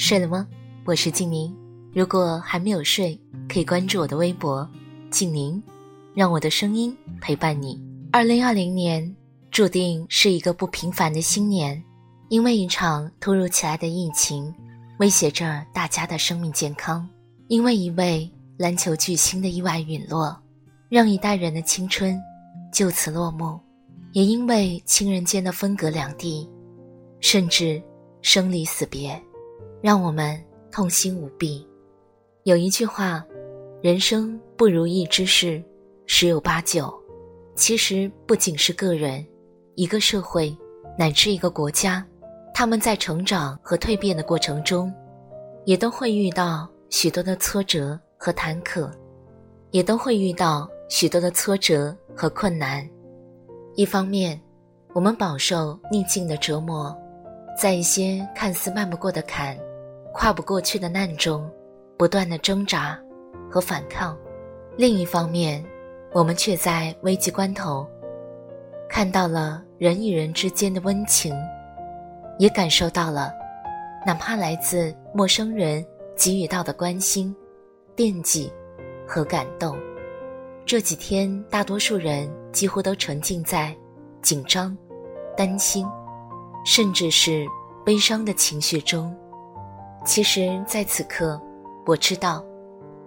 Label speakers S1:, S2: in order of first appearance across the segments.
S1: 睡了吗？我是静宁。如果还没有睡，可以关注我的微博“静宁”，让我的声音陪伴你。二零二零年注定是一个不平凡的新年，因为一场突如其来的疫情威胁着大家的生命健康；因为一位篮球巨星的意外陨落，让一代人的青春就此落幕；也因为亲人间的分隔两地，甚至生离死别。让我们痛心无比。有一句话：“人生不如意之事十有八九。”其实不仅是个人，一个社会乃至一个国家，他们在成长和蜕变的过程中，也都会遇到许多的挫折和坎坷，也都会遇到许多的挫折和困难。一方面，我们饱受逆境的折磨，在一些看似迈不过的坎。跨不过去的难中，不断的挣扎和反抗；另一方面，我们却在危急关头，看到了人与人之间的温情，也感受到了，哪怕来自陌生人给予到的关心、惦记和感动。这几天，大多数人几乎都沉浸在紧张、担心，甚至是悲伤的情绪中。其实，在此刻，我知道，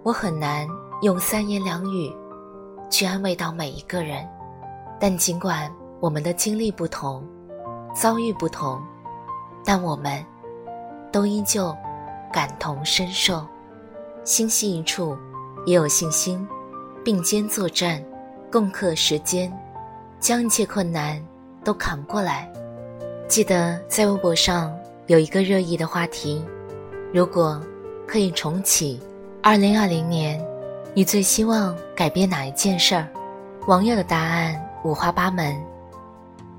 S1: 我很难用三言两语去安慰到每一个人。但尽管我们的经历不同，遭遇不同，但我们都依旧感同身受，心系一处，也有信心，并肩作战，共克时艰，将一切困难都扛过来。记得在微博上有一个热议的话题。如果可以重启二零二零年，你最希望改变哪一件事儿？网友的答案五花八门，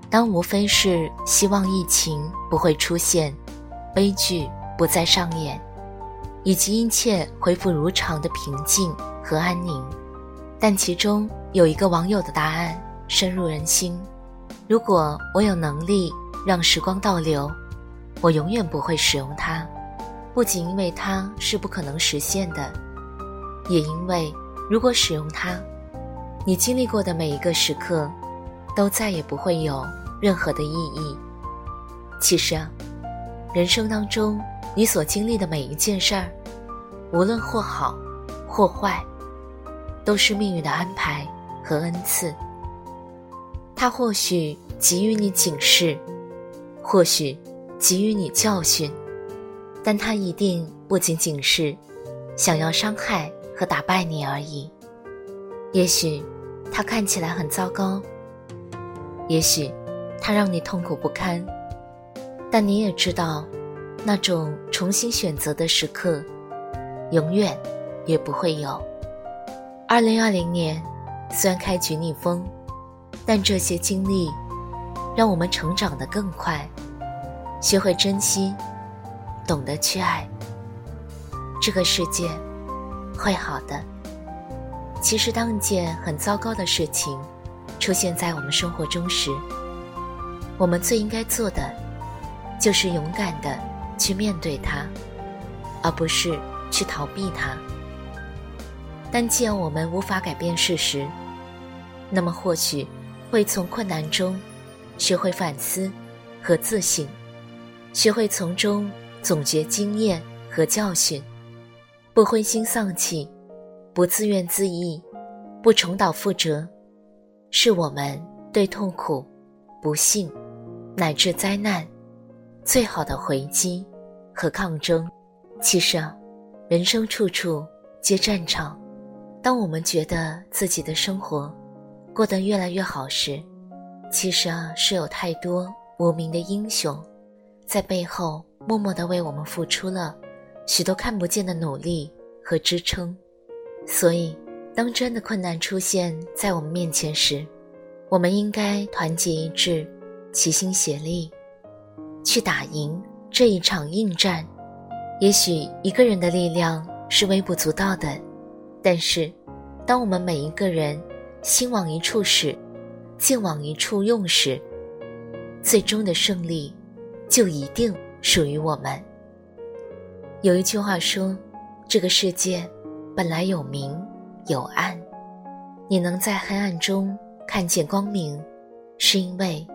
S1: 当无非是希望疫情不会出现，悲剧不再上演，以及一切恢复如常的平静和安宁。但其中有一个网友的答案深入人心：如果我有能力让时光倒流，我永远不会使用它。不仅因为它是不可能实现的，也因为如果使用它，你经历过的每一个时刻，都再也不会有任何的意义。其实啊，人生当中你所经历的每一件事儿，无论或好或坏，都是命运的安排和恩赐。它或许给予你警示，或许给予你教训。但他一定不仅仅是想要伤害和打败你而已。也许他看起来很糟糕，也许他让你痛苦不堪，但你也知道，那种重新选择的时刻，永远也不会有。二零二零年虽然开局逆风，但这些经历让我们成长得更快，学会珍惜。懂得去爱，这个世界会好的。其实，当一件很糟糕的事情出现在我们生活中时，我们最应该做的就是勇敢的去面对它，而不是去逃避它。但既然我们无法改变事实，那么或许会从困难中学会反思和自省，学会从中。总结经验和教训，不灰心丧气，不自怨自艾，不重蹈覆辙，是我们对痛苦、不幸乃至灾难最好的回击和抗争。其实啊，人生处处皆战场。当我们觉得自己的生活过得越来越好时，其实啊，是有太多无名的英雄在背后。默默地为我们付出了许多看不见的努力和支撑。所以，当真的困难出现在我们面前时，我们应该团结一致，齐心协力，去打赢这一场硬战。也许一个人的力量是微不足道的，但是，当我们每一个人心往一处使，劲往一处用时，最终的胜利就一定属于我们。有一句话说：“这个世界本来有明有暗，你能在黑暗中看见光明，是因为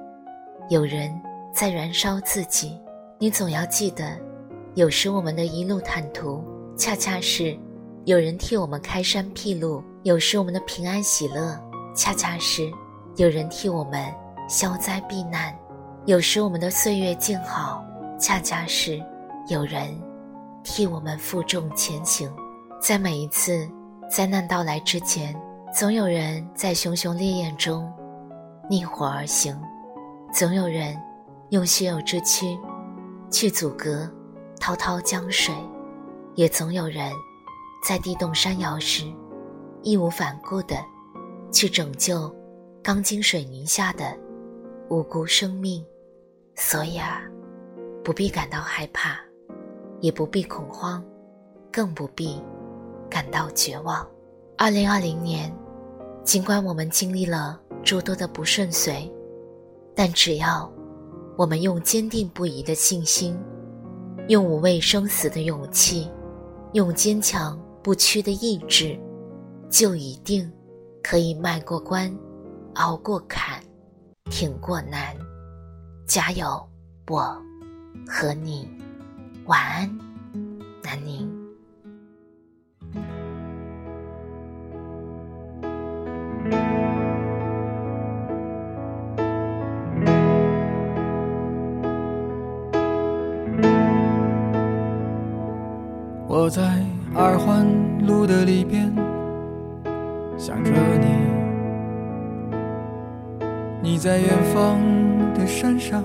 S1: 有人在燃烧自己。你总要记得。”有时我们的一路坦途，恰恰是有人替我们开山辟路；有时我们的平安喜乐，恰恰是有人替我们消灾避难；有时我们的岁月静好，恰恰是有人替我们负重前行。在每一次灾难到来之前，总有人在熊熊烈焰中逆火而行，总有人用血肉之躯去阻隔。滔滔江水，也总有人，在地动山摇时，义无反顾地去拯救钢筋水泥下的无辜生命。所以啊，不必感到害怕，也不必恐慌，更不必感到绝望。二零二零年，尽管我们经历了诸多的不顺遂，但只要我们用坚定不移的信心。用无畏生死的勇气，用坚强不屈的意志，就一定可以迈过关，熬过坎，挺过难。加油，我和你，晚安，南宁。
S2: 我在二环路的里边想着你，你在远方的山上，